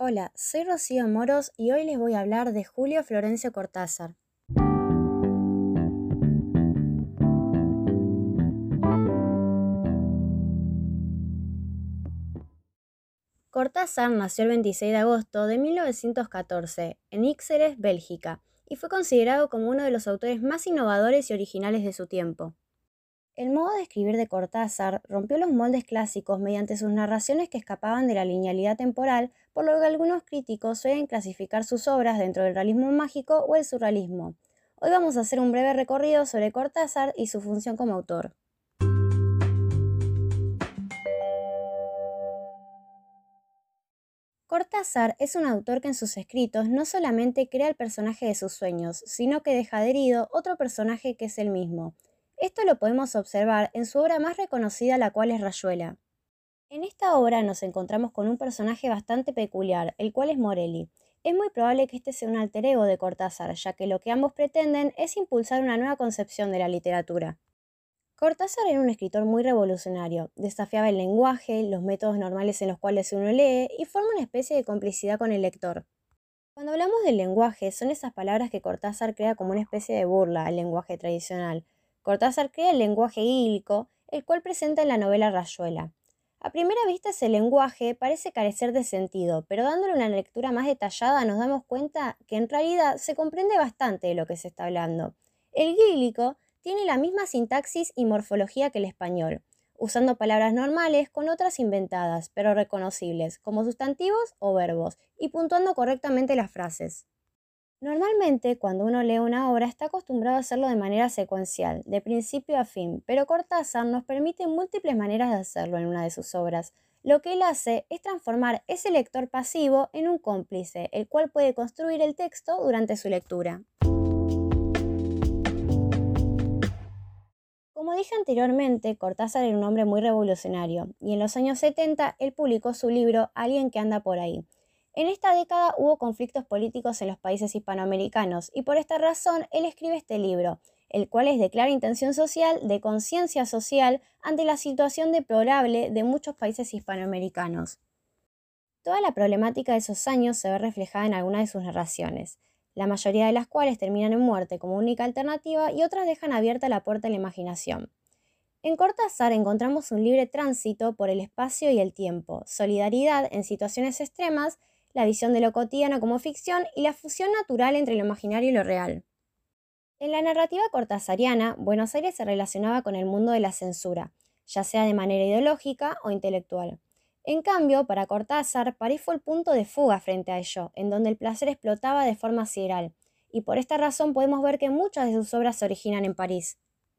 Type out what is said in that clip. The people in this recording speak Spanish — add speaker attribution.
Speaker 1: Hola, soy Rocío Moros y hoy les voy a hablar de Julio Florencio Cortázar. Cortázar nació el 26 de agosto de 1914 en Ixeres, Bélgica, y fue considerado como uno de los autores más innovadores y originales de su tiempo. El modo de escribir de Cortázar rompió los moldes clásicos mediante sus narraciones que escapaban de la linealidad temporal, por lo que algunos críticos suelen clasificar sus obras dentro del realismo mágico o el surrealismo. Hoy vamos a hacer un breve recorrido sobre Cortázar y su función como autor. Cortázar es un autor que en sus escritos no solamente crea el personaje de sus sueños, sino que deja adherido otro personaje que es el mismo, esto lo podemos observar en su obra más reconocida, la cual es Rayuela. En esta obra nos encontramos con un personaje bastante peculiar, el cual es Morelli. Es muy probable que este sea un alter ego de Cortázar, ya que lo que ambos pretenden es impulsar una nueva concepción de la literatura. Cortázar era un escritor muy revolucionario, desafiaba el lenguaje, los métodos normales en los cuales uno lee y forma una especie de complicidad con el lector. Cuando hablamos del lenguaje, son esas palabras que Cortázar crea como una especie de burla al lenguaje tradicional, Cortázar crea el lenguaje hílico, el cual presenta en la novela Rayuela. A primera vista ese lenguaje parece carecer de sentido, pero dándole una lectura más detallada nos damos cuenta que en realidad se comprende bastante de lo que se está hablando. El gílico tiene la misma sintaxis y morfología que el español, usando palabras normales con otras inventadas, pero reconocibles, como sustantivos o verbos, y puntuando correctamente las frases. Normalmente, cuando uno lee una obra, está acostumbrado a hacerlo de manera secuencial, de principio a fin, pero Cortázar nos permite múltiples maneras de hacerlo en una de sus obras. Lo que él hace es transformar ese lector pasivo en un cómplice, el cual puede construir el texto durante su lectura. Como dije anteriormente, Cortázar era un hombre muy revolucionario, y en los años 70 él publicó su libro Alguien que anda por ahí, en esta década hubo conflictos políticos en los países hispanoamericanos y por esta razón él escribe este libro, el cual es de clara intención social, de conciencia social ante la situación deplorable de muchos países hispanoamericanos. Toda la problemática de esos años se ve reflejada en algunas de sus narraciones, la mayoría de las cuales terminan en muerte como única alternativa y otras dejan abierta la puerta a la imaginación. En Cortázar encontramos un libre tránsito por el espacio y el tiempo, solidaridad en situaciones extremas la visión de lo cotidiano como ficción y la fusión natural entre lo imaginario y lo real. En la narrativa cortázariana, Buenos Aires se relacionaba con el mundo de la censura, ya sea de manera ideológica o intelectual. En cambio, para Cortázar, París fue el punto de fuga frente a ello, en donde el placer explotaba de forma sideral, y por esta razón podemos ver que muchas de sus obras se originan en París.